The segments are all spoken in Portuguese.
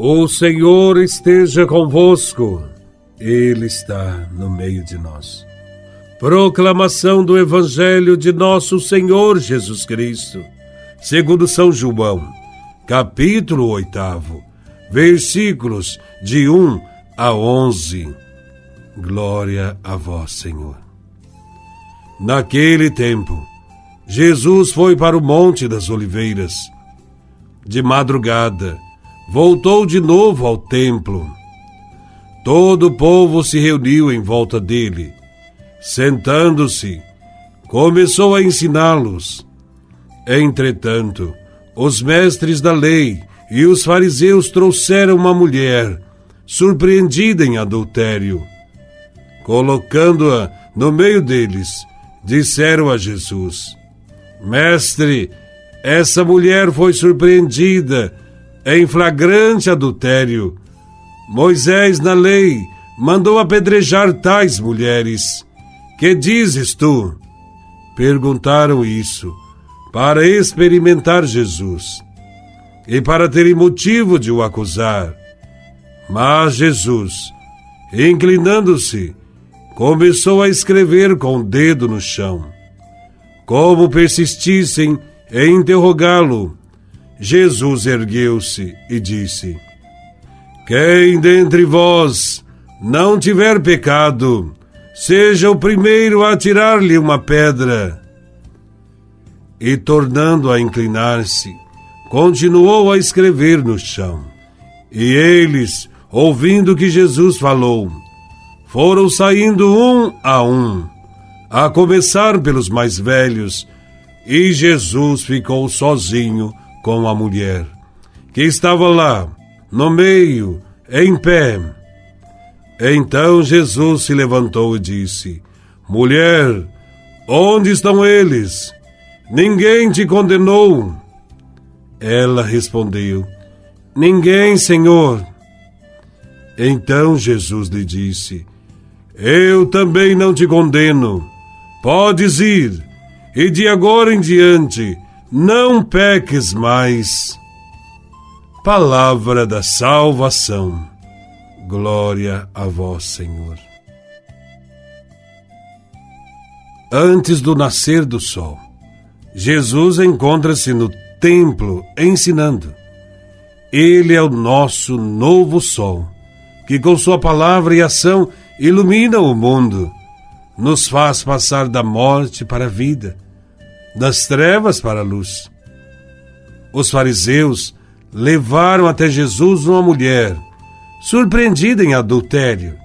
O Senhor esteja convosco, Ele está no meio de nós. Proclamação do Evangelho de Nosso Senhor Jesus Cristo, segundo São João, capítulo 8, versículos de 1 a 11. Glória a vós, Senhor. Naquele tempo, Jesus foi para o Monte das Oliveiras. De madrugada, voltou de novo ao templo. Todo o povo se reuniu em volta dele. Sentando-se, começou a ensiná-los. Entretanto, os mestres da lei e os fariseus trouxeram uma mulher, surpreendida em adultério. Colocando-a no meio deles, disseram a Jesus: Mestre, essa mulher foi surpreendida em flagrante adultério. Moisés, na lei, mandou apedrejar tais mulheres. Que dizes tu? Perguntaram isso para experimentar Jesus e para terem motivo de o acusar. Mas Jesus, inclinando-se, começou a escrever com o dedo no chão. Como persistissem em interrogá-lo, Jesus ergueu-se e disse: Quem dentre vós não tiver pecado, seja o primeiro a tirar-lhe uma pedra. E tornando a inclinar-se, continuou a escrever no chão. E eles, ouvindo que Jesus falou, foram saindo um a um, a começar pelos mais velhos, e Jesus ficou sozinho com a mulher, que estava lá, no meio, em pé. Então Jesus se levantou e disse: Mulher, onde estão eles? Ninguém te condenou. Ela respondeu: Ninguém, Senhor. Então Jesus lhe disse: Eu também não te condeno. Podes ir, e de agora em diante não peques mais. Palavra da salvação. Glória a vós, Senhor. Antes do nascer do sol, Jesus encontra-se no templo ensinando. Ele é o nosso novo sol, que com sua palavra e ação ilumina o mundo, nos faz passar da morte para a vida das trevas para a luz. Os fariseus levaram até Jesus uma mulher, surpreendida em adultério.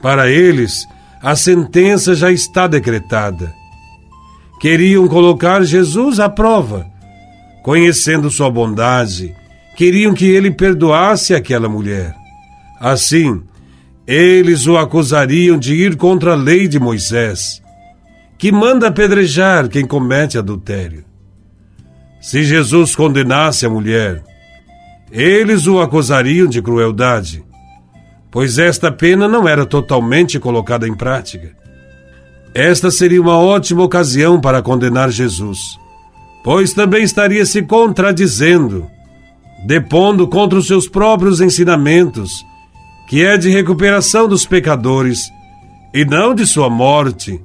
Para eles, a sentença já está decretada. Queriam colocar Jesus à prova. Conhecendo sua bondade, queriam que ele perdoasse aquela mulher. Assim, eles o acusariam de ir contra a lei de Moisés que manda apedrejar quem comete adultério. Se Jesus condenasse a mulher, eles o acusariam de crueldade, pois esta pena não era totalmente colocada em prática. Esta seria uma ótima ocasião para condenar Jesus, pois também estaria se contradizendo, depondo contra os seus próprios ensinamentos, que é de recuperação dos pecadores e não de sua morte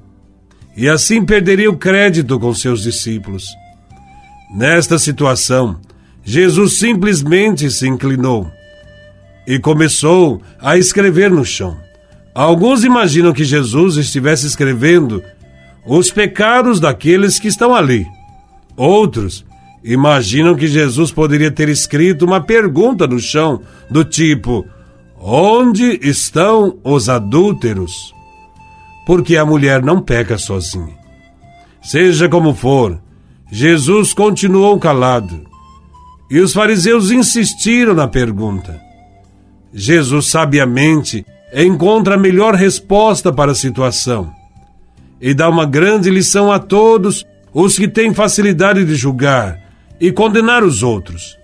e assim perderia o crédito com seus discípulos. Nesta situação, Jesus simplesmente se inclinou e começou a escrever no chão. Alguns imaginam que Jesus estivesse escrevendo os pecados daqueles que estão ali. Outros imaginam que Jesus poderia ter escrito uma pergunta no chão, do tipo: Onde estão os adúlteros? Porque a mulher não peca sozinha. Seja como for, Jesus continuou calado e os fariseus insistiram na pergunta. Jesus sabiamente encontra a melhor resposta para a situação e dá uma grande lição a todos os que têm facilidade de julgar e condenar os outros,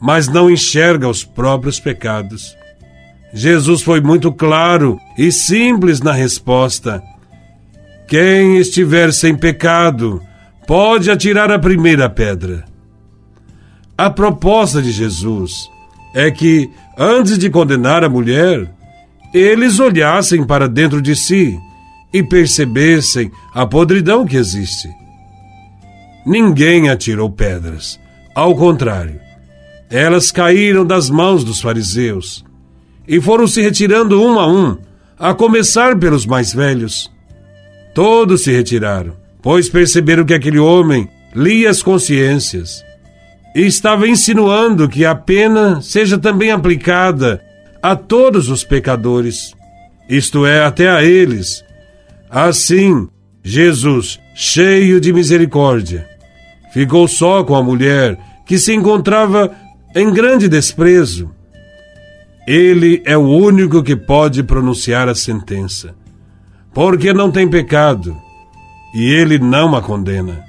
mas não enxerga os próprios pecados. Jesus foi muito claro e simples na resposta. Quem estiver sem pecado, pode atirar a primeira pedra. A proposta de Jesus é que, antes de condenar a mulher, eles olhassem para dentro de si e percebessem a podridão que existe. Ninguém atirou pedras. Ao contrário, elas caíram das mãos dos fariseus e foram se retirando um a um, a começar pelos mais velhos. Todos se retiraram, pois perceberam que aquele homem lia as consciências e estava insinuando que a pena seja também aplicada a todos os pecadores, isto é, até a eles. Assim, Jesus, cheio de misericórdia, ficou só com a mulher que se encontrava em grande desprezo. Ele é o único que pode pronunciar a sentença, porque não tem pecado e ele não a condena.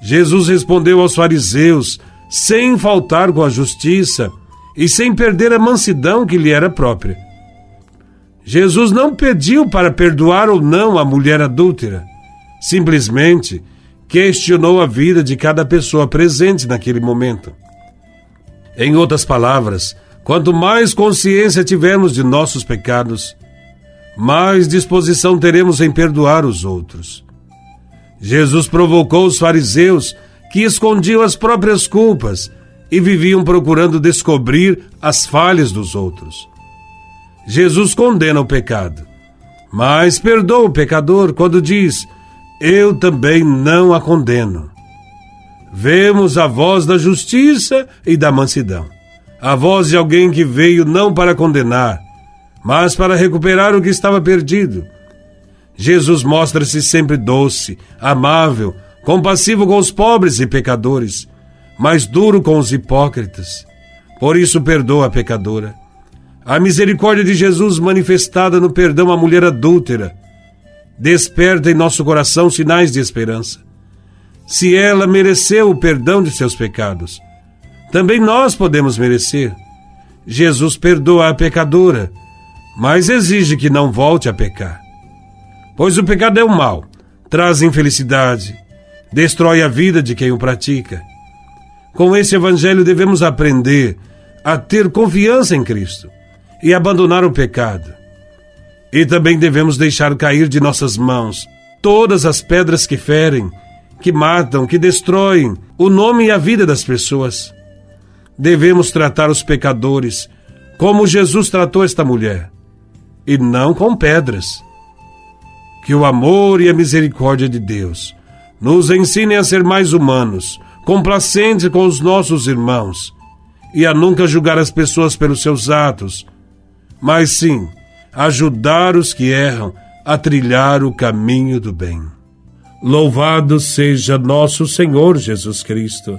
Jesus respondeu aos fariseus, sem faltar com a justiça e sem perder a mansidão que lhe era própria. Jesus não pediu para perdoar ou não a mulher adúltera, simplesmente questionou a vida de cada pessoa presente naquele momento. Em outras palavras, quanto mais consciência tivermos de nossos pecados, mais disposição teremos em perdoar os outros. Jesus provocou os fariseus que escondiam as próprias culpas e viviam procurando descobrir as falhas dos outros. Jesus condena o pecado, mas perdoa o pecador quando diz: Eu também não a condeno. Vemos a voz da justiça e da mansidão, a voz de alguém que veio não para condenar, mas para recuperar o que estava perdido. Jesus mostra-se sempre doce, amável, compassivo com os pobres e pecadores, mas duro com os hipócritas. Por isso perdoa a pecadora. A misericórdia de Jesus manifestada no perdão à mulher adúltera desperta em nosso coração sinais de esperança. Se ela mereceu o perdão de seus pecados, também nós podemos merecer. Jesus perdoa a pecadora, mas exige que não volte a pecar. Pois o pecado é o mal, traz infelicidade, destrói a vida de quem o pratica. Com esse evangelho devemos aprender a ter confiança em Cristo e abandonar o pecado. E também devemos deixar cair de nossas mãos todas as pedras que ferem, que matam, que destroem o nome e a vida das pessoas. Devemos tratar os pecadores como Jesus tratou esta mulher, e não com pedras. Que o amor e a misericórdia de Deus nos ensinem a ser mais humanos, complacentes com os nossos irmãos e a nunca julgar as pessoas pelos seus atos, mas sim ajudar os que erram a trilhar o caminho do bem. Louvado seja nosso Senhor Jesus Cristo,